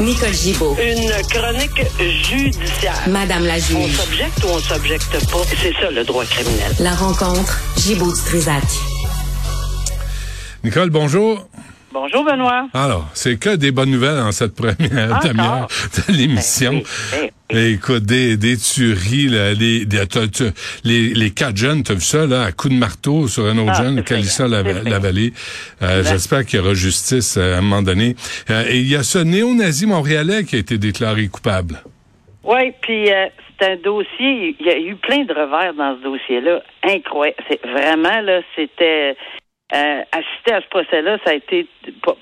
Nicole Gibaud. Une chronique judiciaire. Madame la On juge. s'objecte ou on s'objecte pas? C'est ça le droit criminel. La rencontre, Gibaud Strisac. Nicole, bonjour. Bonjour Benoît. Alors, c'est que des bonnes nouvelles en cette première demi-heure de l'émission. Ben oui, ben Écoute, des, des tueries, là, les, des- les, les quatre jeunes, t'as vu ça, là, à coups de marteau sur un autre Ah, jeune, Calissa la, la vallée. Euh, J'espère qu'il y aura justice euh, à un moment donné. Euh, et il y a ce néo-nazi montréalais qui a été déclaré coupable. Oui, puis euh, c'est un dossier, il y a eu plein de revers dans ce dossier-là. Incroyable. C'est vraiment, là, c'était. Euh, assister à ce procès-là, ça a été,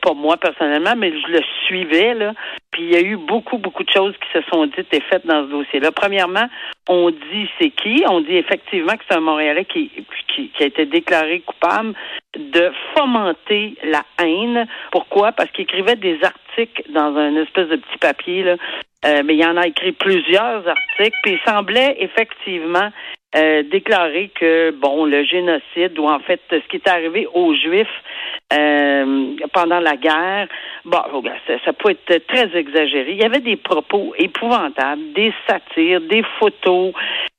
pas, moi personnellement, mais je le suivais, là. Puis il y a eu beaucoup, beaucoup de choses qui se sont dites et faites dans ce dossier-là. Premièrement, on dit c'est qui? On dit effectivement que c'est un Montréalais qui, qui, qui a été déclaré coupable de fomenter la haine. Pourquoi? Parce qu'il écrivait des articles dans un espèce de petit papier, là. Euh, mais il en a écrit plusieurs articles, puis il semblait effectivement euh, déclarer que bon le génocide ou en fait ce qui est arrivé aux Juifs euh, pendant la guerre, bon regarde, ça, ça peut être très exagéré. Il y avait des propos épouvantables, des satires, des photos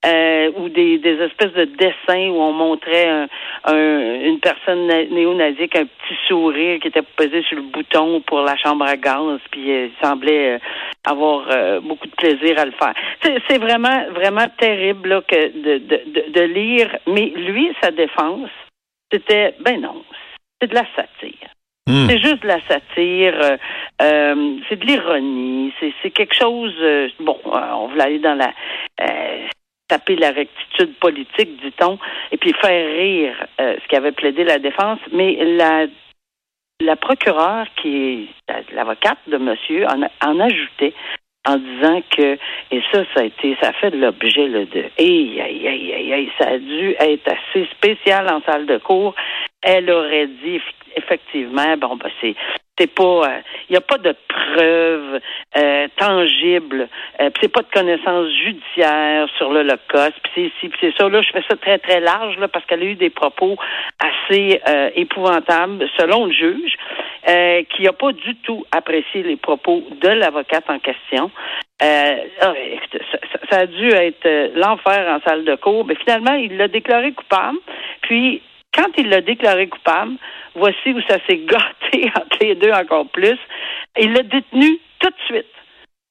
euh, ou des, des espèces de dessins où on montrait un, un- une personne na- néo-nazie un petit sourire qui était posé sur le bouton pour la chambre à gaz, puis euh, il semblait euh, avoir euh, beaucoup de plaisir à le faire. C'est, c'est vraiment, vraiment terrible là, que de, de, de, lire, mais lui, sa défense, c'était, ben non, c'est de la satire. Hmm. C'est juste de la satire, euh, euh, c'est de l'ironie, c'est, c'est quelque chose. euh, bon, on voulait aller dans la euh, taper la rectitude politique, dit-on, et puis faire rire euh, ce qu'avait plaidé la défense, mais la la procureure qui est la- l'avocate de monsieur en, ajoutait en disant que et ça ça a été ça a fait de l'objet de aïe aïe aïe ça a dû être assez spécial en salle de cours elle aurait dit eff- effectivement bon ben c'est c'est pas il n'y a pas de preuves euh, tangibles euh, c'est pas de connaissances judiciaires sur l'Holocauste puis c'est ci, puis c'est ça là je fais ça très très large là parce qu'elle a eu des propos assez euh, épouvantables selon le juge euh, qui n'a pas du tout apprécié les propos de l'avocate en question. Euh, ah, ça, a dû être euh, l'enfer en salle de cours. Mais finalement, il l'a déclaré coupable. Puis, quand il l'a déclaré coupable, voici où ça s'est gâté entre les deux encore plus. Il l'a détenu tout de suite.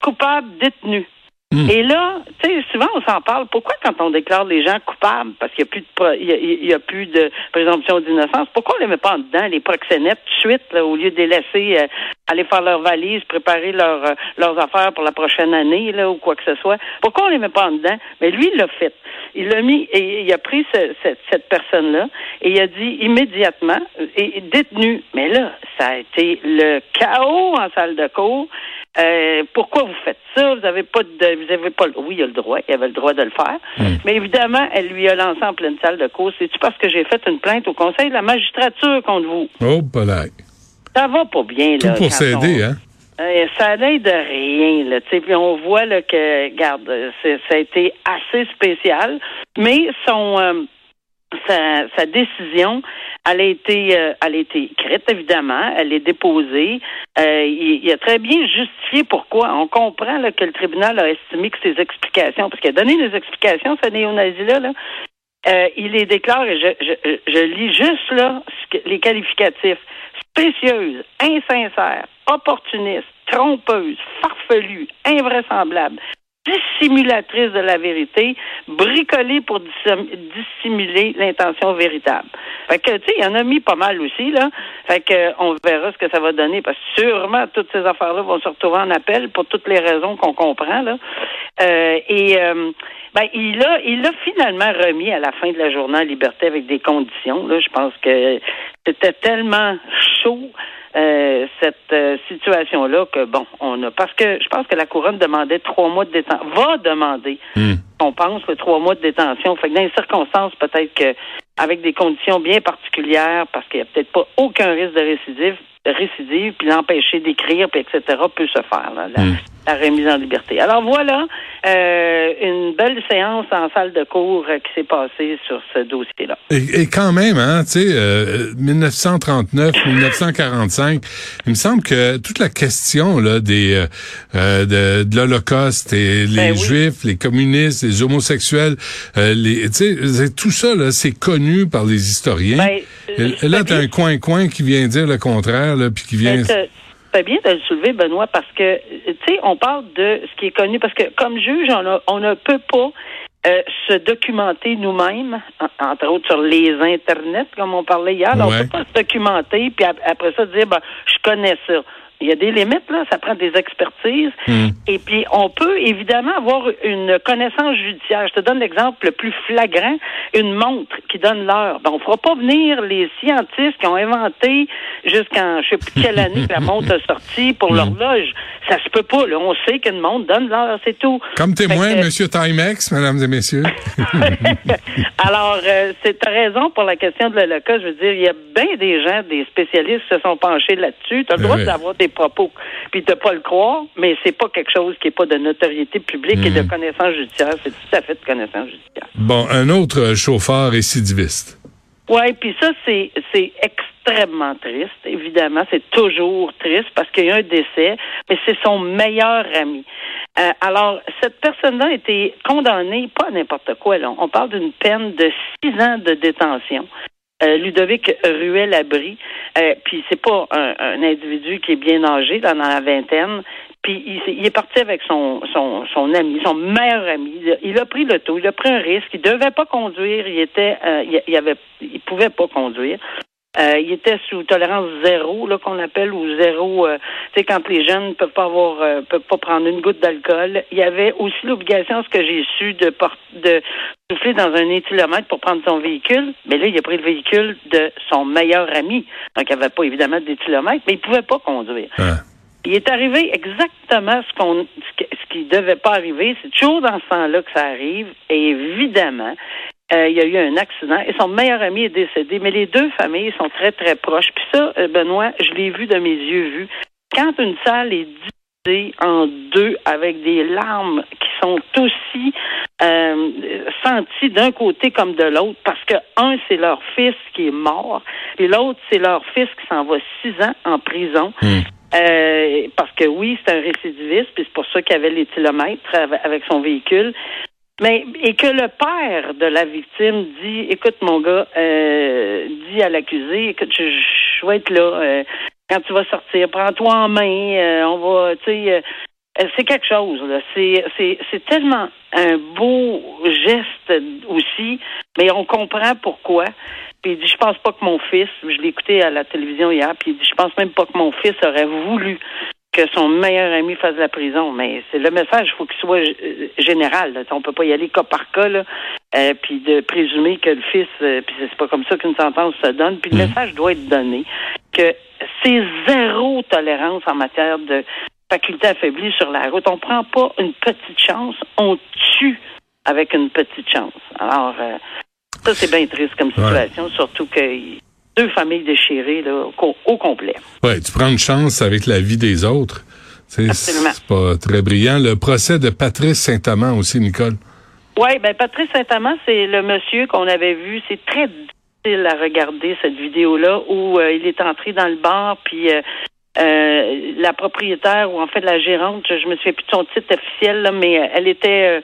Coupable, détenu. Hmm. Et là, tu sais, souvent on s'en parle. Pourquoi quand on déclare les gens coupables, parce qu'il n'y a plus de y a, plus de présomption d'innocence, pourquoi on les met pas en dedans, les proxénètes, tout de suite, là, au lieu de les laisser euh, aller faire leurs valises, préparer euh, leurs affaires pour la prochaine année, là, ou quoi que ce soit? Pourquoi on les met pas en dedans? Mais lui, il l'a fait. Il l'a mis et il a pris ce- cette, cette personne-là et il a dit immédiatement et détenu. Mais là, ça a été le chaos en salle de cours. Euh, pourquoi vous faites ça? Vous avez pas de, vous avez pas, le- oui, il a le droit, il avait le droit de le faire. Mais évidemment, elle lui a lancé en pleine salle de cours. C'est-tu parce que j'ai fait une plainte au conseil de la magistrature contre vous? Oh, palais. Ça va pas bien, Tout là. pour quand s'aider, on- hein? euh, ça n'aide de rien, là. Puis on voit là, que, c'est- ça a été assez spécial, mais son euh, sa, décision, elle a été, euh, elle a été écrite évidemment, elle est déposée. Euh, il, a très bien justifié pourquoi. On comprend que le tribunal a estimé que ses explications, parce qu'il a donné des explications, ce néo-nazi là, là euh, il les déclare, et je, lis juste là les qualificatifs spécieuse, insincère, opportuniste, trompeuse, farfelue, invraisemblable, dissimulatrice de la vérité, bricolée pour dissim- dissimuler l'intention véritable. Fait que, tu sais, il y en a mis pas mal aussi, là. Fait que, on verra ce que ça va donner, parce que sûrement, toutes ces affaires-là vont se retrouver en appel pour toutes les raisons qu'on comprend, là. Euh, et, euh, ben, il a, il a finalement remis à la fin de la journée en liberté avec des conditions, là. Je pense que c'était tellement chaud, euh, cette euh, situation-là que bon, on a parce que je pense que la couronne demandait trois mois de détention, va demander, Hmm. on pense, le trois mois de détention. Fait que dans les circonstances, peut-être que avec des conditions bien particulières, parce qu'il n'y a peut-être pas aucun risque de récidive, récidive, puis l'empêcher d'écrire, puis etc. peut se faire. Là, Hmm. La remise en liberté. Alors voilà euh, une belle séance en salle de cours euh, qui s'est passée sur ce dossier-là. Et, quand même, hein, tu sais, euh, 1939, 1945, il me semble que toute la question là des euh, euh de, de l'Holocauste et les Ben oui. Juifs, les communistes, les homosexuels, les, tu sais, tout ça là, c'est connu par les historiens. Ben, et, là, t'as un coin-coin qui vient dire le contraire, là, puis qui vient. Ben, C'est bien de le soulever, Benoît, parce que, tu sais, on parle de ce qui est connu, parce que comme juge, on, a- on ne peut pas euh, se documenter nous-mêmes, en- entre autres sur les internets, comme on parlait hier. Là, On Ouais. ne peut pas se documenter, puis ap- après ça, dire, ben, je connais ça. Il y a des limites, là, ça prend des expertises. Hmm. Et puis, on peut évidemment avoir une connaissance judiciaire. Je te donne l'exemple le plus flagrant, une montre qui donne l'heure. Ben, on fera pas venir les scientifiques qui ont inventé jusqu'en je sais plus quelle année que la montre a sorti pour Hmm. l'horloge. Ça se peut pas, là. On sait qu'une montre donne l'heure, c'est tout. Comme témoin, que- Monsieur Timex, mesdames et messieurs. Alors, euh, c'est raison pour la question de l'Holocauste. Je veux dire, il y a bien des gens, des spécialistes qui se sont penchés là-dessus. Tu as le Ben droit oui. d'avoir des propos, puis de pas le croire, mais c'est pas quelque chose qui est pas de notoriété publique et de Mhm. connaissance judiciaire. C'est tout à fait de connaissance judiciaire. Bon, un autre euh, chauffeur récidiviste. Oui, puis ça, c'est c'est extrêmement triste. Évidemment, c'est toujours triste parce qu'il y a un décès, mais c'est son meilleur ami. Euh, alors, cette personne-là a été condamnée, pas à n'importe quoi, là. On parle d'une peine de six ans de détention. Euh, Ludovic Ruel-Abri, euh, puis c'est pas un, individu qui est bien âgé, dans la vingtaine, puis il, est parti avec son, son, ami, son meilleur ami. Il a, pris le taux, il a pris un risque. Il devait pas conduire. Il était, euh, il avait, il pouvait pas conduire. Euh, il était sous tolérance zéro, là qu'on appelle ou zéro. euh, tu sais quand les jeunes peuvent pas avoir, euh, peuvent pas prendre une goutte d'alcool. Il y avait aussi l'obligation, ce que j'ai su, de de souffler dans un éthylomètre pour prendre son véhicule. Mais là, il a pris le véhicule de son meilleur ami. Donc, il n'y avait pas évidemment d'éthylomètre, mais il pouvait pas conduire. Hein. Il est arrivé exactement ce qu'on ce qui- ce qui devait pas arriver. C'est toujours dans ce temps-là que ça arrive. Et évidemment, euh, il y a eu un accident et son meilleur ami est décédé. Mais les deux familles sont très, très proches. Puis ça, euh, Benoît, je l'ai vu de mes yeux vus. Quand une salle est divisée en deux avec des larmes qui sont aussi euh, senties d'un côté comme de l'autre, parce que un, c'est leur fils qui est mort, et l'autre, c'est leur fils qui s'en va six ans en prison. Hmm. Euh, parce que oui, c'est un récidiviste, puis c'est pour ça qu'il y avait les kilomètres av- avec son véhicule. Mais et que le père de la victime dit, écoute mon gars, euh, dit à l'accusé, écoute, je, je vais être là euh, quand tu vas sortir, prends-toi en main, euh, on va, tu sais, euh, euh, c'est quelque chose. là. C'est c'est c'est tellement un beau geste aussi, mais on comprend pourquoi. Puis il dit, je pense pas que mon fils, je l'ai écouté à la télévision hier, puis il dit, je pense même pas que mon fils aurait voulu que son meilleur ami fasse la prison. Mais c'est le message, il faut qu'il soit euh, général. Là. On peut pas y aller cas par cas, là, euh, puis de présumer que le fils, euh, puis c'est pas comme ça qu'une sentence se donne. Puis le Mhm. message doit être donné que c'est zéro tolérance en matière de faculté affaiblie sur la route. On prend pas une petite chance, on tue avec une petite chance. Alors, euh, ça, c'est bien triste comme situation, surtout que deux familles déchirées là, au, co- au complet. Ouais, tu prends une chance avec la vie des autres. C'est pas très brillant. Le procès de Patrice Saint-Amand aussi, Nicole. Oui, ben Patrice Saint-Amand, c'est le monsieur qu'on avait vu. C'est très difficile à regarder cette vidéo-là où euh, il est entré dans le bar, puis euh, euh, la propriétaire ou en fait la gérante, je, je me souviens plus de son titre officiel, là, mais euh, elle était,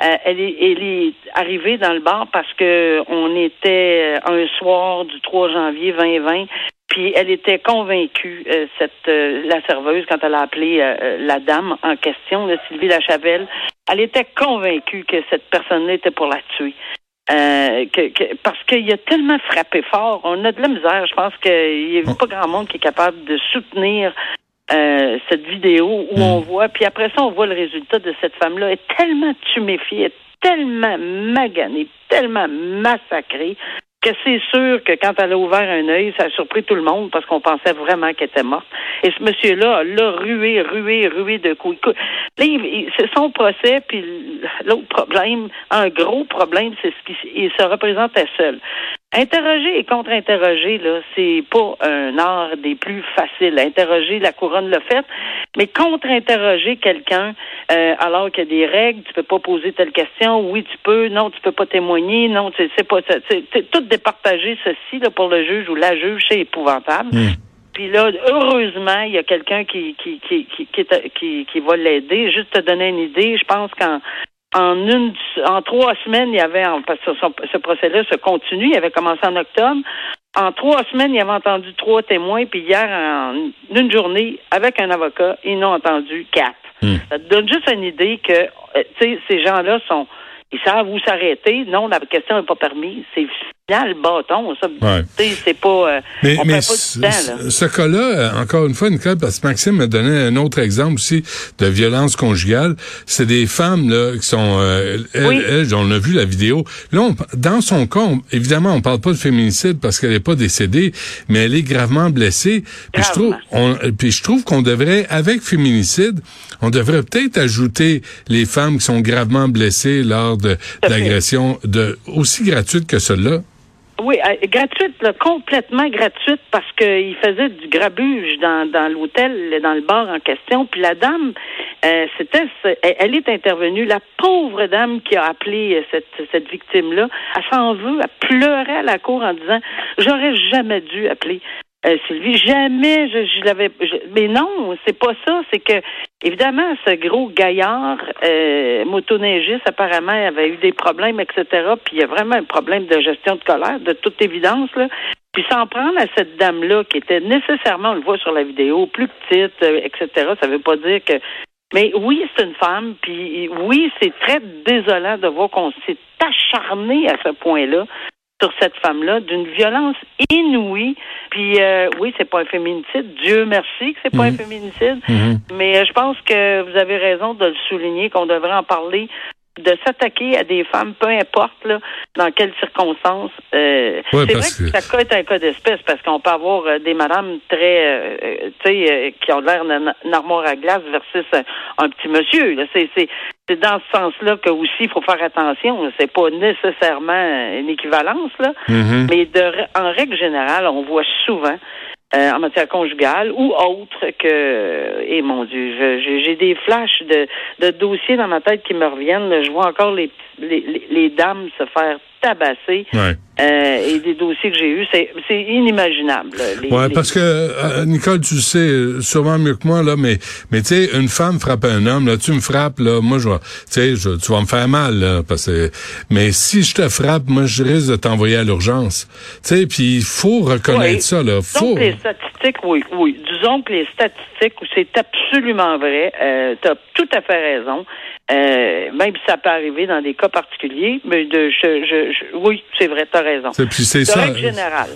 euh, elle, est, elle est arrivée dans le bar parce que on était un soir du 3 janvier 2020. Puis elle était convaincue, euh, cette la serveuse, quand elle a appelé la dame en question, Sylvie Lachavelle, elle était convaincue que cette personne-là était pour la tuer. Euh, que, que- parce qu'il a tellement frappé fort. On a de la misère. Je pense qu'il n'y a pas grand monde qui est capable de soutenir euh, cette vidéo où on voit, puis après ça, on voit le résultat de cette femme-là. Elle est tellement tuméfiée, elle est tellement maganée, tellement massacrée que c'est sûr que quand elle a ouvert un œil, ça a surpris tout le monde parce qu'on pensait vraiment qu'elle était morte. Et ce monsieur-là l'a rué, rué, rué de coups. Là, c'est son procès, puis l'autre problème, un gros problème, c'est ce qu'il il se représentait seul. Interroger et contre-interroger, là, c'est pas un art des plus faciles. Interroger, la couronne l'a fait. Mais contre-interroger quelqu'un euh, alors qu'il y a des règles, tu peux pas poser telle question, oui tu peux, non tu peux pas témoigner, non c'est pas c'est tout départager ceci là pour le juge ou la juge, c'est épouvantable. Hmm. Puis là, heureusement, il y a quelqu'un qui qui qui qui qui, qui, qui va l'aider. Juste te donner une idée, je pense qu'en en une en trois semaines, il y avait parce que ce, procès-là se continue, il avait commencé en octobre. En trois semaines, il avait entendu trois témoins, puis hier, en une journée, avec un avocat, ils n'ont entendu quatre. Hmm. Ça te donne juste une idée que euh, ces gens-là sont ils savent où s'arrêter. Non, la question n'est pas permise. C'est le bâton, ça. C'est pas. Euh, mais mais ce cas-là, encore une fois, Nicole, parce que Maxime m'a donné un autre exemple aussi de violence conjugale. C'est des femmes là qui sont. Euh, elles, on a vu la vidéo. Là, dans son cas, évidemment, on parle pas de féminicide parce qu'elle est pas décédée, mais elle est gravement blessée. Puis je trouve, on, puis je trouve qu'on devrait, avec féminicide, on devrait peut-être ajouter les femmes qui sont gravement blessées lors de d'agressions de aussi gratuites que celle-là? Oui, euh, gratuite, complètement gratuite, parce qu'il faisait du grabuge dans, dans l'hôtel, dans le bar en question. Puis la dame, euh, c'était, elle est intervenue. La pauvre dame qui a appelé euh, cette, cette victime-là, elle s'en veut, elle pleurait à la cour en disant, j'aurais jamais dû appeler. Euh, Sylvie, jamais je, je l'avais. mais non, c'est pas ça. C'est que évidemment, ce gros gaillard euh, motoneigiste apparemment avait eu des problèmes, etc. Puis il y a vraiment un problème de gestion de colère, de toute évidence là. Puis s'en prendre à cette dame-là qui était nécessairement, on le voit sur la vidéo, plus petite, euh, etc. Ça veut pas dire que. Mais oui, c'est une femme. Puis oui, c'est très désolant de voir qu'on s'est acharné à ce point-là sur cette femme-là d'une violence inouïe. Puis euh, oui, c'est pas un féminicide. Dieu merci que c'est pas un mhm. féminicide. Mhm. Mais euh, je pense que vous avez raison de le souligner, qu'on devrait en parler de s'attaquer à des femmes, peu importe là, dans quelles circonstances. Euh, c'est vrai que, ça est un cas d'espèce parce qu'on peut avoir euh, des madames très, euh, tu sais, qui ont l'air d'une armoire à glace versus un, petit monsieur. C'est, c'est, c'est dans ce sens-là que aussi il faut faire attention. C'est pas nécessairement une équivalence là, mm-hmm. mais de, en règle générale, on voit souvent euh, en matière conjugale ou autre que et eh, mon Dieu, j'ai des flashs de, de dossiers dans ma tête qui me reviennent. Je vois encore les, les, les dames se faire tabasser. Euh, et des dossiers que j'ai eus, c'est, c'est inimaginable. Les, ouais, parce que euh, Nicole, tu sais sûrement mieux que moi là, mais mais tu sais, une femme frappe un homme, là, tu me frappes là, moi je, tu sais, tu vas me faire mal là, parce que mais si je te frappe, moi je risque de t'envoyer à l'urgence. Tu sais, puis il faut reconnaître ça là. Faut. Donc les statistiques, oui, oui. Disons que les statistiques, c'est absolument vrai. Euh, tu as tout à fait raison. Euh, même si ça peut arriver dans des cas particuliers, mais de, je, je, oui, c'est vrai, tu as raison. C'est ça.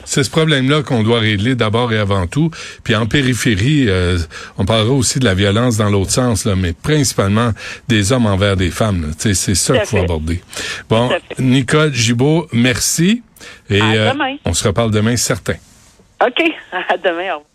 C'est ce problème-là qu'on doit régler d'abord et avant tout. Puis en périphérie, euh, on parlera aussi de la violence dans l'autre sens, là, mais principalement des hommes envers des femmes. C'est ça qu'il faut aborder. Bon, Nicole Gibault, merci. Et à euh, on se reparle demain, certain. OK. À demain. Au revoir.